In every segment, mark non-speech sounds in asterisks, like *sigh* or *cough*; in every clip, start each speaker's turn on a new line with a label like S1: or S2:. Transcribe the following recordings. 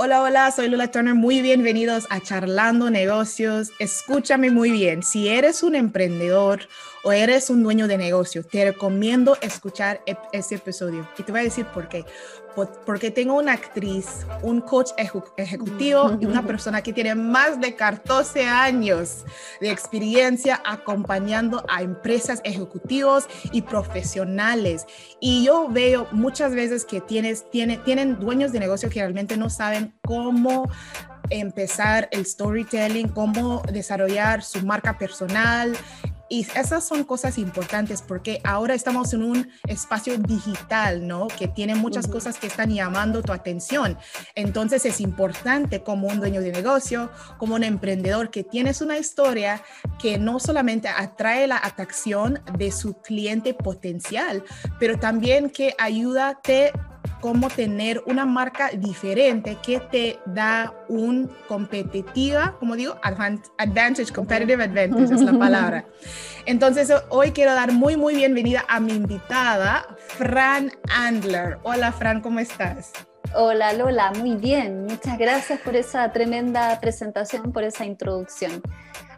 S1: Hola, hola, soy Lula Turner. Muy bienvenidos a Charlando Negocios. Escúchame muy bien. Si eres un emprendedor o eres un dueño de negocio, te recomiendo escuchar este episodio. Y te voy a decir por qué porque tengo una actriz, un coach ejecutivo y una *laughs* persona que tiene más de 14 años de experiencia acompañando a empresas ejecutivos y profesionales. Y yo veo muchas veces que tienes, tiene, tienen dueños de negocio que realmente no saben cómo empezar el storytelling, cómo desarrollar su marca personal, y esas son cosas importantes porque ahora estamos en un espacio digital, ¿no? Que tiene muchas cosas que están llamando tu atención. Entonces es importante como un dueño de negocio, como un emprendedor, que tienes una historia que no solamente atrae la atracción de su cliente potencial, pero también que ayuda, te cómo tener una marca diferente que te da un competitiva, como digo, advantage, competitive advantage es la palabra. Entonces, hoy quiero dar muy, muy bienvenida a mi invitada, Fran Andler. Hola, Fran, ¿cómo estás?
S2: Hola Lola, muy bien. Muchas gracias por esa tremenda presentación, por esa introducción.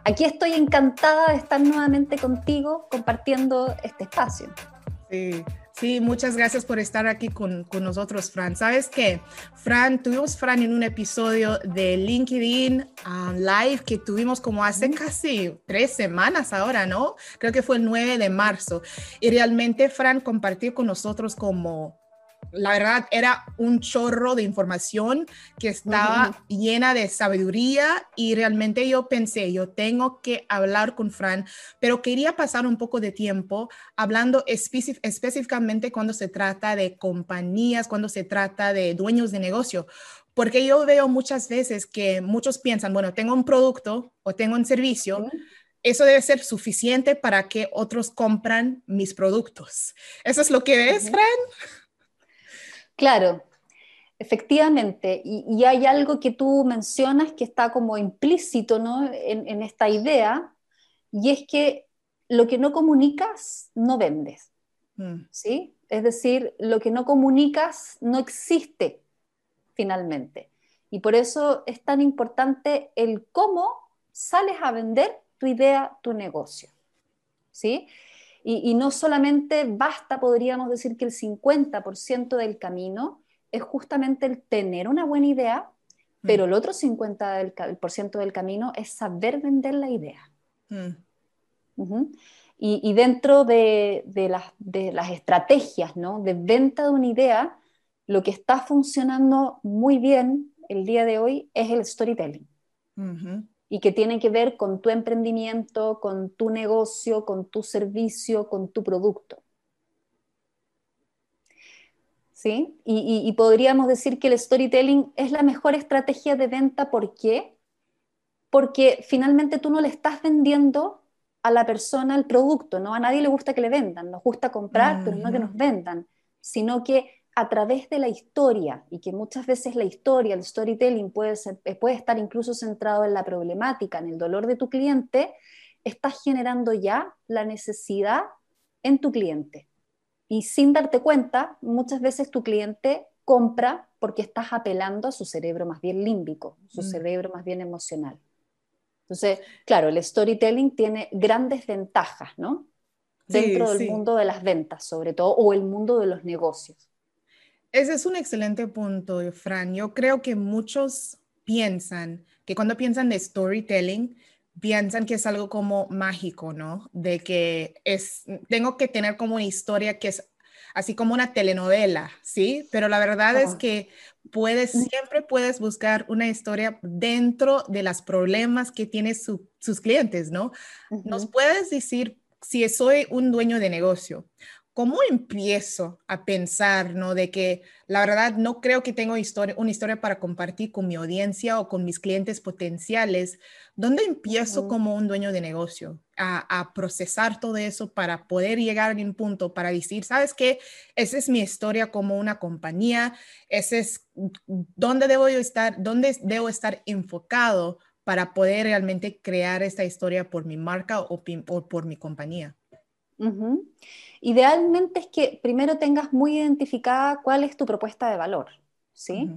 S2: Aquí estoy encantada de estar nuevamente contigo compartiendo este espacio.
S1: Sí, Sí, muchas gracias por estar aquí con, con, nosotros, Fran. ¿Sabes qué? Fran, tuvimos Fran en un episodio de LinkedIn um, Live que tuvimos como hace casi tres semanas ahora, ¿no? Creo que fue el 9 de marzo. Y realmente Fran compartió con nosotros como la verdad era un chorro de información que estaba llena de sabiduría y realmente yo pensé, yo tengo que hablar con Fran, pero quería pasar un poco de tiempo hablando específicamente cuando se trata de compañías, cuando se trata de dueños de negocio, porque yo veo muchas veces que muchos piensan, bueno, tengo un producto o tengo un servicio. Eso debe ser suficiente para que otros compran mis productos. ¿Eso es lo que ves, Fran?
S2: Claro, efectivamente. Y, hay algo que tú mencionas que está como implícito en, esta idea, y es que lo que no comunicas, no vendes. Mm. ¿sí? Es decir, lo que no comunicas no existe finalmente. Y por eso es tan importante el cómo sales a vender tu idea, tu negocio. ¿sí? Y, no solamente basta, podríamos decir que el 50% del camino es justamente el tener una buena idea, mm. pero el otro 50% del, camino es saber vender la idea. Mm. y, dentro de, las, de, las, estrategias ¿no? de venta de una idea, lo que está funcionando muy bien el día de hoy es el storytelling y que tiene que ver con tu emprendimiento, con tu negocio, con tu servicio, con tu producto. ¿Sí? Y, podríamos decir que el storytelling es la mejor estrategia de venta. ¿Por qué? Porque finalmente tú no le estás vendiendo a la persona el producto, ¿no? A nadie le gusta que le vendan, nos gusta comprar, pero no que nos vendan, sino que a través de la historia y que muchas veces la historia, el storytelling puede, eh, puede estar incluso centrado en la problemática, en el dolor de tu cliente, estás generando ya la necesidad en tu cliente. Y sin darte cuenta, muchas veces tu cliente compra porque estás apelando a su cerebro más bien límbico, su mm. cerebro más bien emocional. Entonces, claro, el storytelling tiene grandes ventajas, ¿no? Dentro del mundo de las ventas, sobre todo, o el mundo de los negocios.
S1: Ese es un excelente punto, Fran. Yo creo que muchos piensan que cuando piensan de storytelling, piensan que es algo como mágico, ¿no? De que es, tengo que tener como una historia que es así como una telenovela, ¿sí? Pero la verdad es que puedes, siempre puedes buscar una historia dentro de los problemas que tienen sus clientes, ¿no? Nos puedes decir si soy un dueño de negocio ¿cómo empiezo a pensar, no? De que la verdad no creo que tengo historia, una historia para compartir con mi audiencia o con mis clientes potenciales. ¿Dónde empiezo como un dueño de negocio a, procesar todo eso para poder llegar a un punto para decir, sabes qué, esa es mi historia como una compañía, ese es dónde debo estar, dónde debo estar enfocado para poder realmente crear esta historia por mi marca o, por mi compañía?
S2: Idealmente es que primero tengas muy identificada cuál es tu propuesta de valor, ¿sí?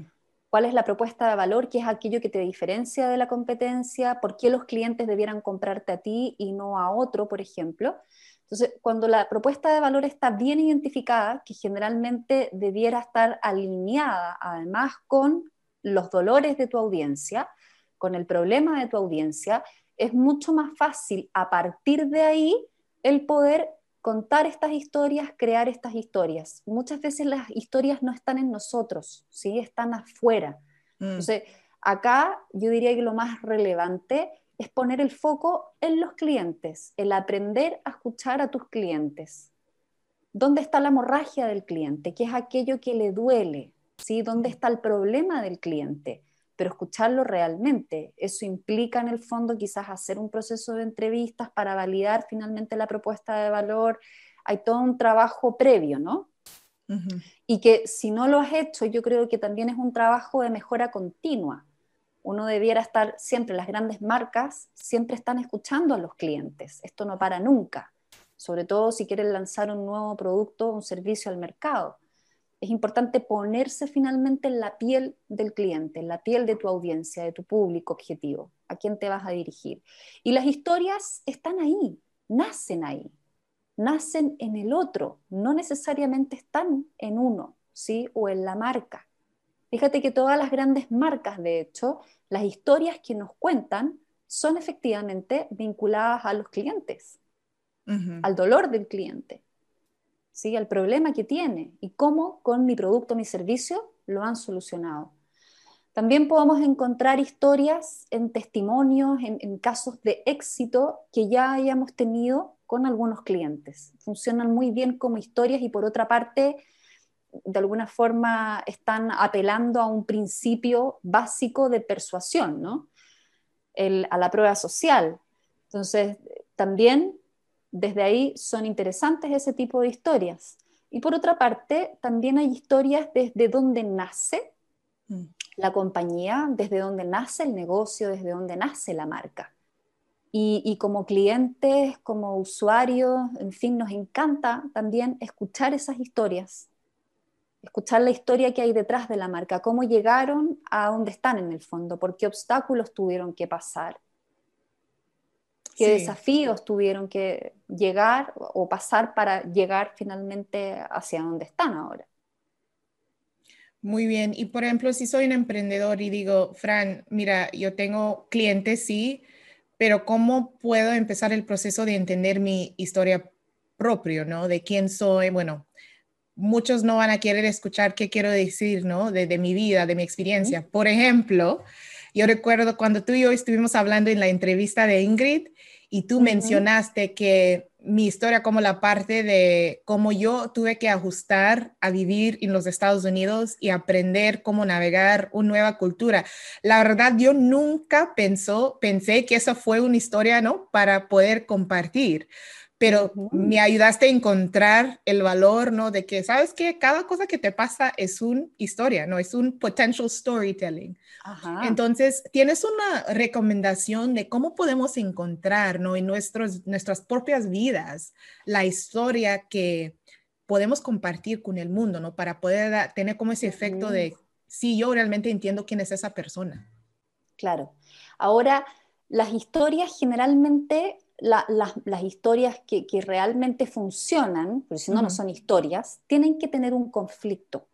S2: cuál es la propuesta de valor, qué es aquello que te diferencia de la competencia, por qué los clientes debieran comprarte a ti y no a otro, por ejemplo. Entonces, cuando la propuesta de valor está bien identificada, que generalmente debiera estar alineada además con los dolores de tu audiencia, con el problema de tu audiencia, es mucho más fácil a partir de ahí el poder contar estas historias, crear estas historias. Muchas veces las historias no están en nosotros, ¿sí? están afuera. Mm. Entonces, acá yo diría que lo más relevante es poner el foco en los clientes, el aprender a escuchar a tus clientes. ¿Dónde está la hemorragia del cliente? ¿Qué es aquello que le duele? ¿Sí? ¿Dónde está el problema del cliente? Pero escucharlo realmente. Eso implica en el fondo quizás hacer un proceso de entrevistas para validar finalmente la propuesta de valor. Hay todo un trabajo previo, ¿no? Y que si no lo has hecho, yo creo que también es un trabajo de mejora continua. Uno debiera estar siempre, las grandes marcas siempre están escuchando a los clientes. Esto no para nunca, sobre todo si quieren lanzar un nuevo producto o un servicio al mercado es importante ponerse finalmente en la piel del cliente, en la piel de tu audiencia, de tu público objetivo, a quién te vas a dirigir. Y las historias están ahí, nacen ahí, nacen en el otro, no necesariamente están en uno, ¿sí? O en la marca. Fíjate que todas las grandes marcas, de hecho, las historias que nos cuentan son efectivamente vinculadas a los clientes, al dolor del cliente. ¿Sí? al problema que tiene y cómo con mi producto, mi servicio, lo han solucionado. También podemos encontrar historias en testimonios, en, casos de éxito que ya hayamos tenido con algunos clientes. Funcionan muy bien como historias y por otra parte, de alguna forma están apelando a un principio básico de persuasión, ¿no? a la prueba social. Entonces, también desde ahí son interesantes ese tipo de historias. Y por otra parte, también hay historias desde donde nace mm. la compañía, desde donde nace el negocio, desde donde nace la marca. Y, como clientes, como usuarios, en fin, nos encanta también escuchar esas historias, escuchar la historia que hay detrás de la marca, cómo llegaron a donde están en el fondo, por qué obstáculos tuvieron que pasar, qué desafíos tuvieron que llegar o pasar para llegar finalmente hacia donde están ahora.
S1: Muy bien. Y por ejemplo, si soy un emprendedor y digo, Fran, mira, yo tengo clientes, sí, pero ¿cómo puedo empezar el proceso de entender mi historia propia, ¿no? De quién soy. Bueno, muchos no van a querer escuchar qué quiero decir, ¿no? De, mi vida, de mi experiencia. Por ejemplo, yo recuerdo cuando tú y yo estuvimos hablando en la entrevista de Ingrid y tú mencionaste que mi historia como la parte de cómo yo tuve que ajustar a vivir en los Estados Unidos y aprender cómo navegar una nueva cultura. La verdad, yo nunca pensó, pensé que esa fue una historia, ¿no? Para poder compartir pero me ayudaste a encontrar el valor, ¿no? De que, ¿sabes que Cada cosa que te pasa es una historia, ¿no? Es un potential storytelling. Entonces, ¿tienes una recomendación de cómo podemos encontrar, ¿no? En nuestros, nuestras propias vidas la historia que podemos compartir con el mundo, ¿no? Para poder tener como ese efecto de, sí, yo realmente entiendo quién es esa persona.
S2: Claro. Ahora, las historias generalmente las historias que, realmente funcionan, porque si no, no son historias, tienen que tener un conflicto.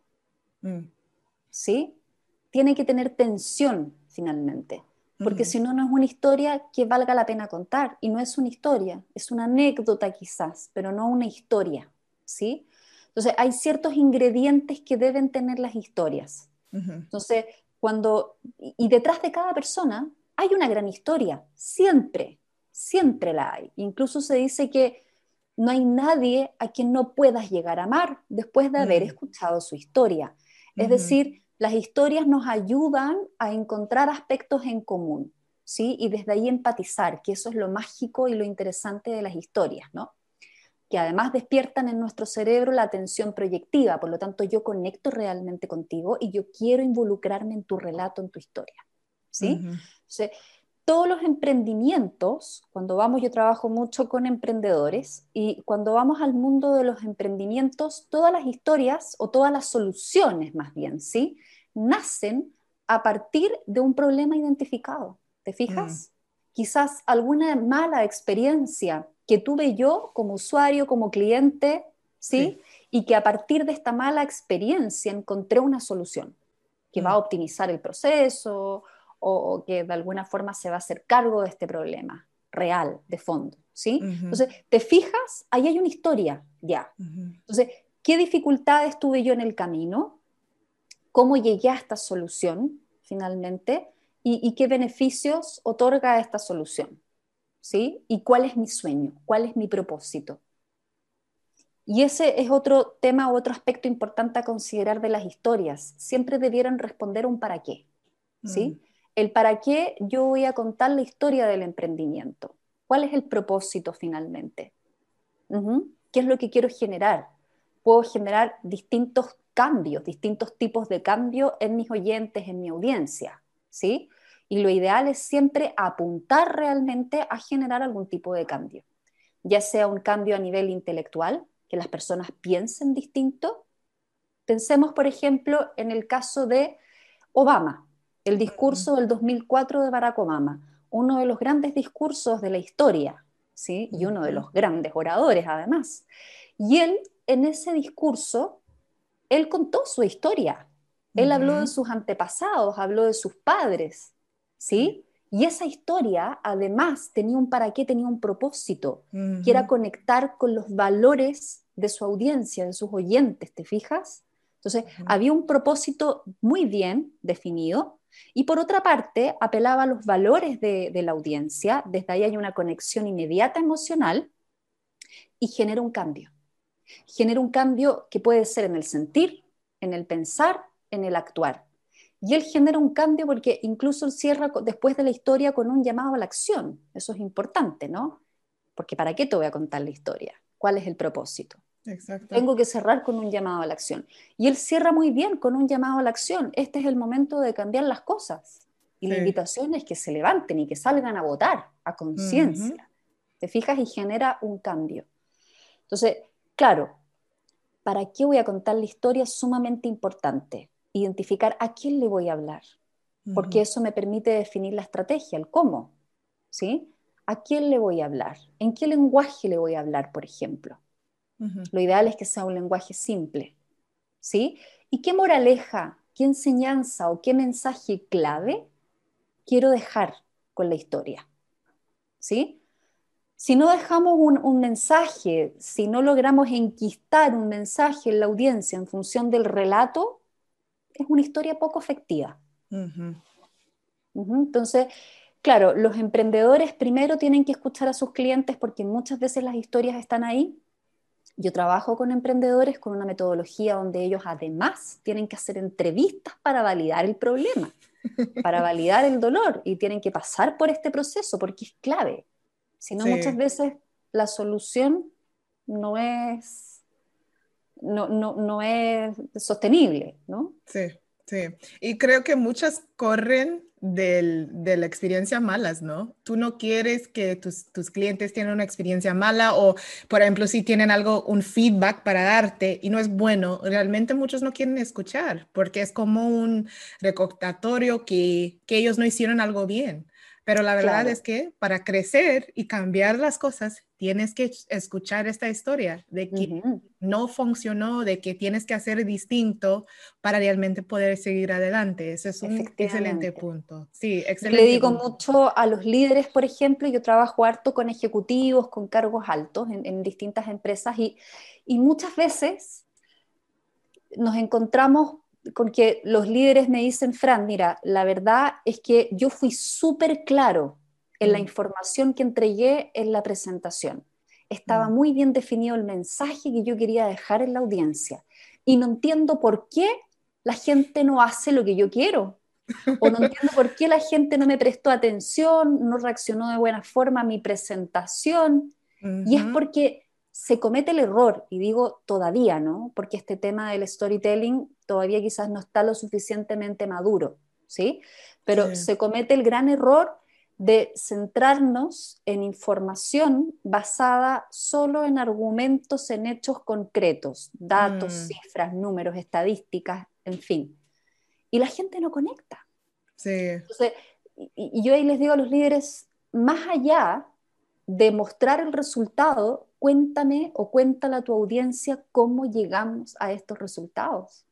S2: Mm. ¿Sí? Tienen que tener tensión finalmente. Porque si no, no es una historia que valga la pena contar. Y no es una historia, es una anécdota quizás, pero no una historia. ¿Sí? Entonces, hay ciertos ingredientes que deben tener las historias. Entonces, cuando. Y detrás de cada persona hay una gran historia, siempre siempre la hay. Incluso se dice que no hay nadie a quien no puedas llegar a amar después de haber mm. escuchado su historia. Es decir, las historias nos ayudan a encontrar aspectos en común, ¿sí? Y desde ahí empatizar, que eso es lo mágico y lo interesante de las historias, ¿no? Que además despiertan en nuestro cerebro la atención proyectiva, por lo tanto yo conecto realmente contigo y yo quiero involucrarme en tu relato, en tu historia, ¿sí? Todos los emprendimientos, cuando vamos, yo trabajo mucho con emprendedores y cuando vamos al mundo de los emprendimientos, todas las historias o todas las soluciones más bien, ¿sí? Nacen a partir de un problema identificado. ¿Te fijas? Mm. Quizás alguna mala experiencia que tuve yo como usuario, como cliente, ¿sí? Y que a partir de esta mala experiencia encontré una solución que va a mm. optimizar el proceso o, que de alguna forma se va a hacer cargo de este problema real, de fondo, ¿sí? Entonces, ¿te fijas? Ahí hay una historia, ya. Entonces, ¿qué dificultades tuve yo en el camino? ¿Cómo llegué a esta solución finalmente? ¿Y, qué beneficios otorga esta solución? ¿Sí? ¿Y cuál es mi sueño? ¿Cuál es mi propósito? Y ese es otro tema, otro aspecto importante a considerar de las historias. Siempre debieran responder un para qué. ¿sí? Mm. El para qué yo voy a contar la historia del emprendimiento. ¿Cuál es el propósito finalmente? ¿Qué es lo que quiero generar? Puedo generar distintos cambios, distintos tipos de cambio en mis oyentes, en mi audiencia. ¿sí? Y lo ideal es siempre apuntar realmente a generar algún tipo de cambio, ya sea un cambio a nivel intelectual, que las personas piensen distinto. Pensemos, por ejemplo, en el caso de Obama, el discurso del 2004 de Barack Obama, uno de los grandes discursos de la historia, ¿sí? y uno de los grandes oradores además. Y él, en ese discurso, él contó su historia. Él habló de sus antepasados, habló de sus padres, ¿sí? Y esa historia, además, tenía un para qué, tenía un propósito, que era conectar con los valores de su audiencia, de sus oyentes, ¿te fijas? Entonces, había un propósito muy bien definido y por otra parte, apelaba a los valores de, la audiencia, desde ahí hay una conexión inmediata emocional y genera un cambio. Genera un cambio que puede ser en el sentir, en el pensar, en el actuar. Y él genera un cambio porque incluso cierra después de la historia con un llamado a la acción. Eso es importante, ¿no? Porque ¿para qué te voy a contar la historia? ¿Cuál es el propósito? Tengo que cerrar con un llamado a la acción. Y él cierra muy bien con un llamado a la acción. Este es el momento de cambiar las cosas. Y la invitación es que se levanten y que salgan a votar a conciencia. ¿Te fijas? Y genera un cambio. Entonces, claro, ¿para qué voy a contar la historia? Es sumamente importante. Identificar a quién le voy a hablar. Porque eso me permite definir la estrategia, el cómo. ¿Sí? ¿A quién le voy a hablar? ¿En qué lenguaje le voy a hablar, por ejemplo? Lo ideal es que sea un lenguaje simple. ¿Sí? ¿Y qué moraleja, qué enseñanza o qué mensaje clave quiero dejar con la historia? ¿Sí? Si no dejamos un, mensaje, si no logramos enquistar un mensaje en la audiencia en función del relato, es una historia poco efectiva. Entonces, claro, los emprendedores primero tienen que escuchar a sus clientes porque muchas veces las historias están ahí yo trabajo con emprendedores con una metodología donde ellos además tienen que hacer entrevistas para validar el problema, para *laughs* validar el dolor y tienen que pasar por este proceso porque es clave. Si no, muchas veces la solución no es, no, no, no es sostenible, ¿no?
S1: Sí, sí. Y creo que muchas corren de la experiencia malas, ¿no? Tú no quieres que tus, clientes tengan una experiencia mala o, por ejemplo, si tienen algo, un feedback para darte y no es bueno, realmente muchos no quieren escuchar porque es como un recoptatorio que, que ellos no hicieron algo bien. Pero la verdad es que para crecer y cambiar las cosas, tienes que escuchar esta historia de que no funcionó, de que tienes que hacer distinto para realmente poder seguir adelante. Ese es un excelente punto. Sí, excelente.
S2: Le digo mucho a los líderes, por ejemplo, yo trabajo harto con ejecutivos, con cargos altos en, en distintas empresas y, y muchas veces nos encontramos con que los líderes me dicen, Fran, mira, la verdad es que yo fui súper claro en la mm. información que entregué en la presentación. Estaba mm. muy bien definido el mensaje que yo quería dejar en la audiencia. Y no entiendo por qué la gente no hace lo que yo quiero. O no *laughs* entiendo por qué la gente no me prestó atención, no reaccionó de buena forma a mi presentación. Y es porque se comete el error, y digo todavía, ¿no? Porque este tema del storytelling todavía quizás no está lo suficientemente maduro, ¿sí? Pero se comete el gran error de centrarnos en información basada solo en argumentos, en hechos concretos, datos, mm. cifras, números, estadísticas, en fin. Y la gente no conecta.
S1: Sí.
S2: Entonces, y, y yo ahí les digo a los líderes, más allá de mostrar el resultado, cuéntame o cuéntale a tu audiencia cómo llegamos a estos resultados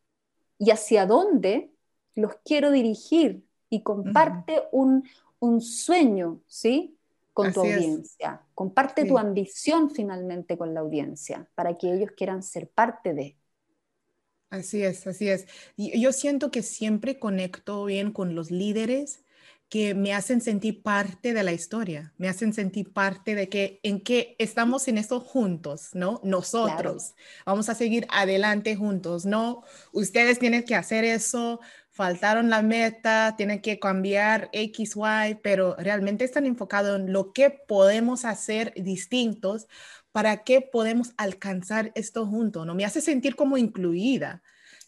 S2: y hacia dónde los quiero dirigir y comparte un, un, sueño, ¿sí? Con tu audiencia. Comparte tu ambición finalmente con la audiencia para que ellos quieran ser parte de.
S1: Así es, así es. Y yo siento que siempre conecto bien con los líderes que me hacen sentir parte de la historia, me hacen sentir parte de que en que estamos en esto juntos, ¿no? Nosotros vamos a seguir adelante juntos, ¿no? Ustedes tienen que hacer eso, faltaron la meta, tienen que cambiar X, Y, pero realmente están enfocados en lo que podemos hacer distintos para que podemos alcanzar esto juntos, ¿no? Me hace sentir como incluida.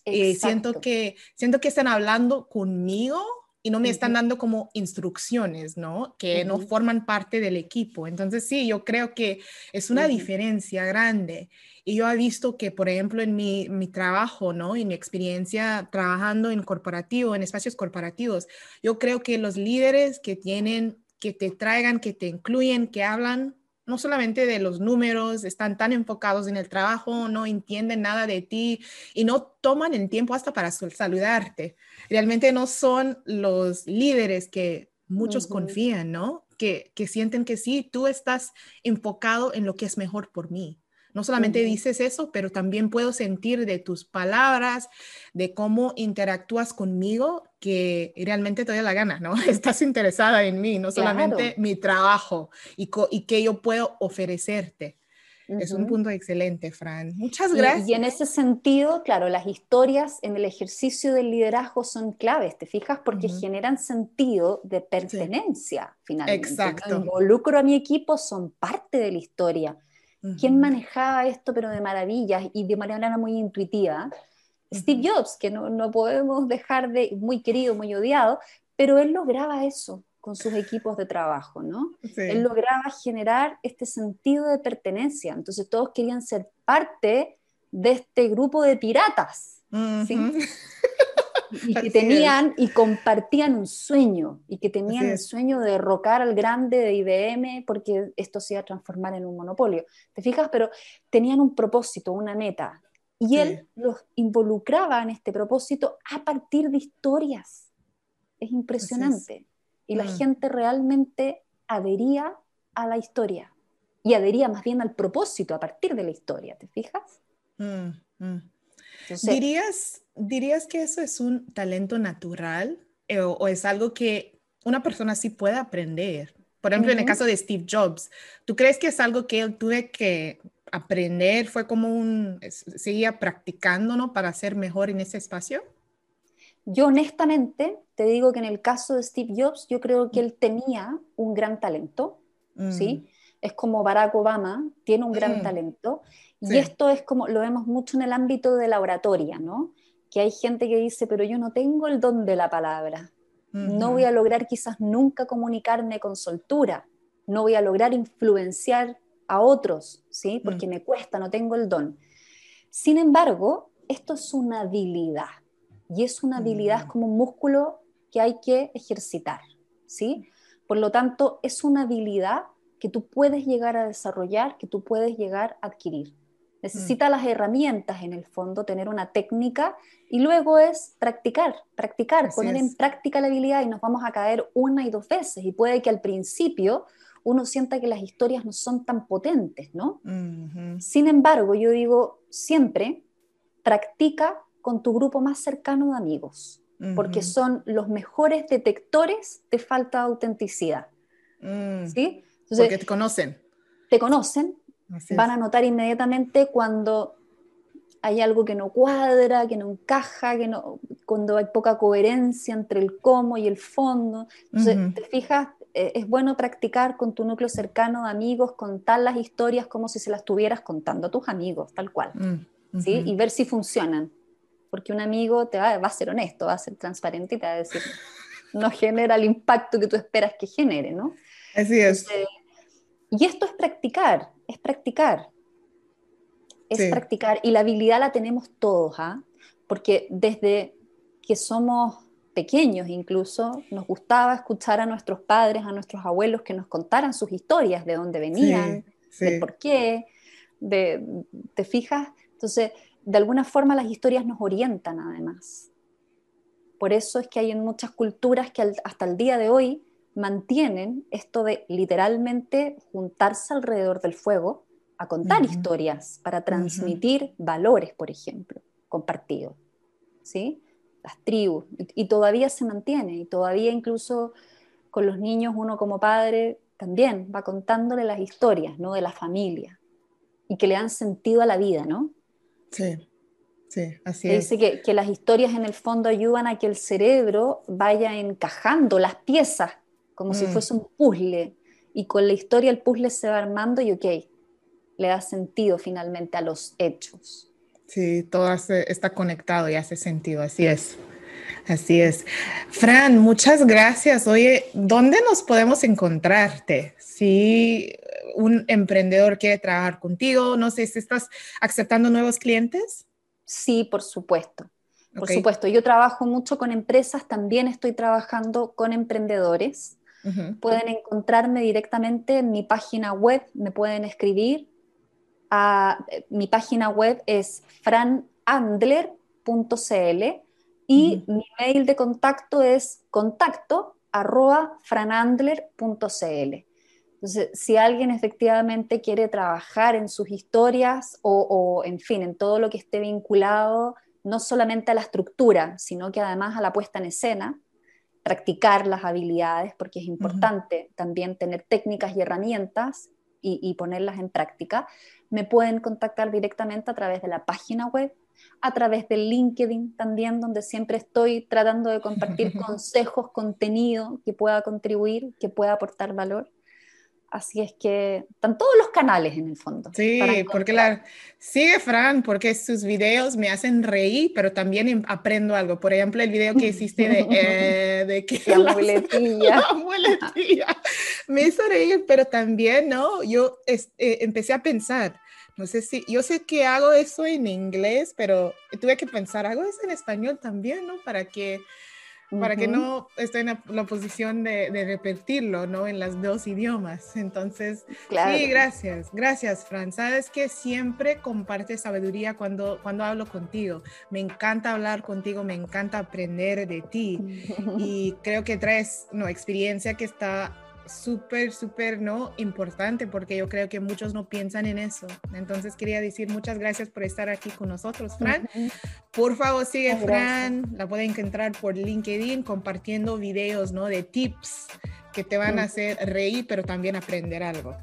S1: Eh, siento, que, siento que están hablando conmigo y no me están dando como instrucciones, ¿no? Que no forman parte del equipo. Entonces, sí, yo creo que es una diferencia grande. Y yo he visto que, por ejemplo, en mi, mi trabajo, ¿no? En mi experiencia trabajando en corporativo, en espacios corporativos, yo creo que los líderes que tienen, que te traigan, que te incluyen, que hablan no solamente de los números, están tan enfocados en el trabajo, no entienden nada de ti y no toman el tiempo hasta para saludarte. Realmente no son los líderes que muchos confían, ¿no? Que, que sienten que sí, tú estás enfocado en lo que es mejor por mí. No solamente dices eso, pero también puedo sentir de tus palabras, de cómo interactúas conmigo, que realmente te da la gana, ¿no? *laughs* Estás interesada en mí, no solamente mi trabajo y, y qué yo puedo ofrecerte. Es un punto excelente, Fran. Muchas gracias.
S2: Y, en ese sentido, claro, las historias en el ejercicio del liderazgo son claves, ¿te fijas? Porque generan sentido de pertenencia, finalmente.
S1: Exacto.
S2: involucro a mi equipo, son parte de la historia ¿Quién manejaba esto pero de maravillas y de manera muy intuitiva? Steve Jobs, que no, no, podemos dejar de, muy querido, muy odiado, pero él lograba eso con sus equipos de trabajo, ¿no? Él lograba generar este sentido de pertenencia, entonces todos querían ser parte de este grupo de piratas, ¿sí? *laughs* y que tenían y compartían un sueño y que tenían el sueño de derrocar al grande de IBM porque esto se iba a transformar en un monopolio. ¿Te fijas? Pero tenían un propósito, una meta. Y él los involucraba en este propósito a partir de historias. Es impresionante. Y la mm. gente realmente adhería a la historia y adhería más bien al propósito a partir de la historia. ¿Te fijas?
S1: Mm, mm. ¿Dirías, ¿Dirías que eso es un talento natural eh, o, es algo que una persona sí puede aprender? Por ejemplo, en el caso de Steve Jobs, ¿tú crees que es algo que él tuve que aprender? ¿Fue como un, seguía practicando, ¿no? Para ser mejor en ese espacio?
S2: Yo honestamente te digo que en el caso de Steve Jobs, yo creo que él tenía un gran talento, ¿sí? Es como Barack Obama, tiene un gran mm. talento y esto es como, lo vemos mucho en el ámbito de la oratoria, ¿no? Que hay gente que dice, pero yo no tengo el don de la palabra. No voy a lograr quizás nunca comunicarme con soltura. No voy a lograr influenciar a otros, ¿sí? Porque mm. me cuesta, no tengo el don. Sin embargo, esto es una habilidad. Y es una habilidad mm. como un músculo que hay que ejercitar, ¿sí? Por lo tanto, es una habilidad que tú puedes llegar a desarrollar, que tú puedes llegar a adquirir. Necesita las herramientas en el fondo, tener una técnica y luego es practicar, practicar, poner en práctica la habilidad y nos vamos a caer una y dos veces y puede que al principio uno sienta que las historias no son tan potentes, ¿no? Sin embargo, yo digo siempre, practica con tu grupo más cercano de amigos, porque son los mejores detectores de falta de autenticidad.
S1: Mm. ¿Sí? porque te conocen.
S2: Te conocen, van a notar inmediatamente cuando hay algo que no cuadra, que no encaja, que no, cuando hay poca coherencia entre el cómo y el fondo. Entonces, te fijas, eh, es bueno practicar con tu núcleo cercano de amigos, contar las historias como si se las estuvieras contando a tus amigos, tal cual, mm, ¿sí? Y ver si funcionan. Porque un amigo te va, a ser honesto, va a ser transparente y te va a decir, no genera el impacto que tú esperas que genere, ¿no?
S1: Así es.
S2: Y esto es practicar, es practicar. Es practicar. Y la habilidad la tenemos todos, ¿ah? Porque desde que somos pequeños incluso, nos gustaba escuchar a nuestros padres, a nuestros abuelos que nos contaran sus historias, de dónde venían, de por qué, de, ¿te fijas? Entonces, de alguna forma las historias nos orientan además. Por eso es que hay en muchas culturas que hasta el día de hoy mantienen esto de literalmente juntarse alrededor del fuego a contar historias para transmitir valores, por ejemplo, compartidos. ¿sí? Las tribus. Y, todavía se mantiene, y todavía incluso con los niños uno como padre también va contándole las historias ¿no? de la familia y que le dan sentido a la vida, ¿no?
S1: Sí, sí, así es.
S2: Dice que, que las historias en el fondo ayudan a que el cerebro vaya encajando las piezas como si mm. fuese un puzzle, y con la historia el puzzle se va armando y ok, le da sentido finalmente a los hechos.
S1: Sí, todo está conectado y hace sentido, así es. Así es. Fran, muchas gracias. Oye, ¿dónde nos podemos encontrarte? Si un emprendedor quiere trabajar contigo, no sé si estás aceptando nuevos clientes.
S2: Sí, por supuesto. Por supuesto, yo trabajo mucho con empresas, también estoy trabajando con emprendedores. Pueden encontrarme directamente en mi página web, me pueden escribir. A, mi página web es franandler.cl y mi mail de contacto es contacto arroba franandler.cl. Entonces, si alguien efectivamente quiere trabajar en sus historias o, o, en fin, en todo lo que esté vinculado no solamente a la estructura, sino que además a la puesta en escena, practicar las habilidades, porque es importante también tener técnicas y herramientas y, ponerlas en práctica, me pueden contactar directamente a través de la página web, a través del LinkedIn también, donde siempre estoy tratando de compartir *laughs* consejos, contenido que pueda contribuir, que pueda aportar valor. Así es que están todos los canales en el fondo.
S1: Sí, porque la sigue Fran, porque sus videos me hacen reír, pero también aprendo algo. Por ejemplo, el video que hiciste de, *laughs* eh, de que
S2: la *laughs* muletilla. *laughs*
S1: La muletilla. Me hizo reír, pero también, ¿no? Yo eh, empecé a pensar, no sé si, yo sé que hago eso en inglés, pero tuve que pensar, hago eso en español también, ¿no? Para que para que no esté en la, posición de, repetirlo, ¿no? En los dos idiomas. Entonces, sí, gracias, gracias, Fran. Sabes que siempre compartes sabiduría cuando, cuando hablo contigo. Me encanta hablar contigo, me encanta aprender de ti *laughs* y creo que traes, no, experiencia que está súper, súper, ¿no? Importante porque yo creo que muchos no piensan en eso. Entonces quería decir muchas gracias por estar aquí con nosotros, Fran. Por favor, sigue Fran. La pueden encontrar por LinkedIn compartiendo videos, ¿no? De tips que te van a hacer reír, pero también aprender algo.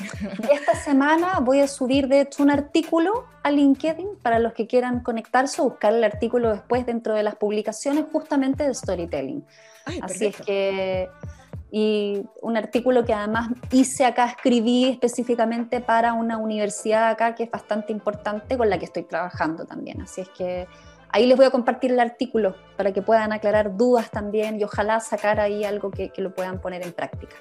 S1: *laughs*
S2: esta semana voy a subir, de hecho, un artículo a LinkedIn para los que quieran conectarse o buscar el artículo después dentro de las publicaciones justamente de storytelling. Así es que y un artículo que además hice acá, escribí específicamente para una universidad acá que es bastante importante con la que estoy trabajando también. Así es que ahí les voy a compartir el artículo para que puedan aclarar dudas también y ojalá sacar ahí algo que, que lo puedan poner en práctica.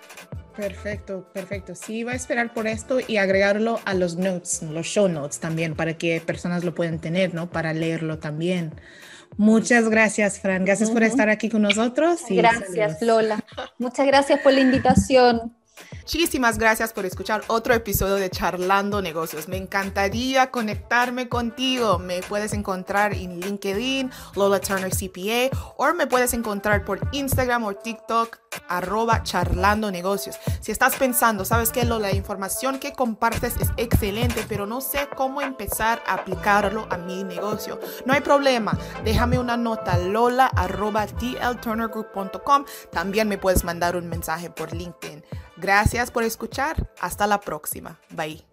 S1: Perfecto, perfecto. Sí, va a esperar por esto y agregarlo a los notes, los show notes también, para que personas lo puedan tener, ¿no? Para leerlo también. Muchas gracias, Fran. Gracias por estar aquí con nosotros.
S2: gracias, Lola. Muchas gracias por la invitación.
S1: Muchísimas gracias por escuchar otro episodio de Charlando Negocios. Me encantaría conectarme contigo. Me puedes encontrar en LinkedIn, Lola Turner CPA, o me puedes encontrar por Instagram o TikTok, arroba charlando negocios. Si estás pensando, sabes que la información que compartes es excelente, pero no sé cómo empezar a aplicarlo a mi negocio. No hay problema. Déjame una nota, lola arroba tlturnergroup.com. También me puedes mandar un mensaje por LinkedIn. Gracias por escuchar. Hasta la próxima. Bye.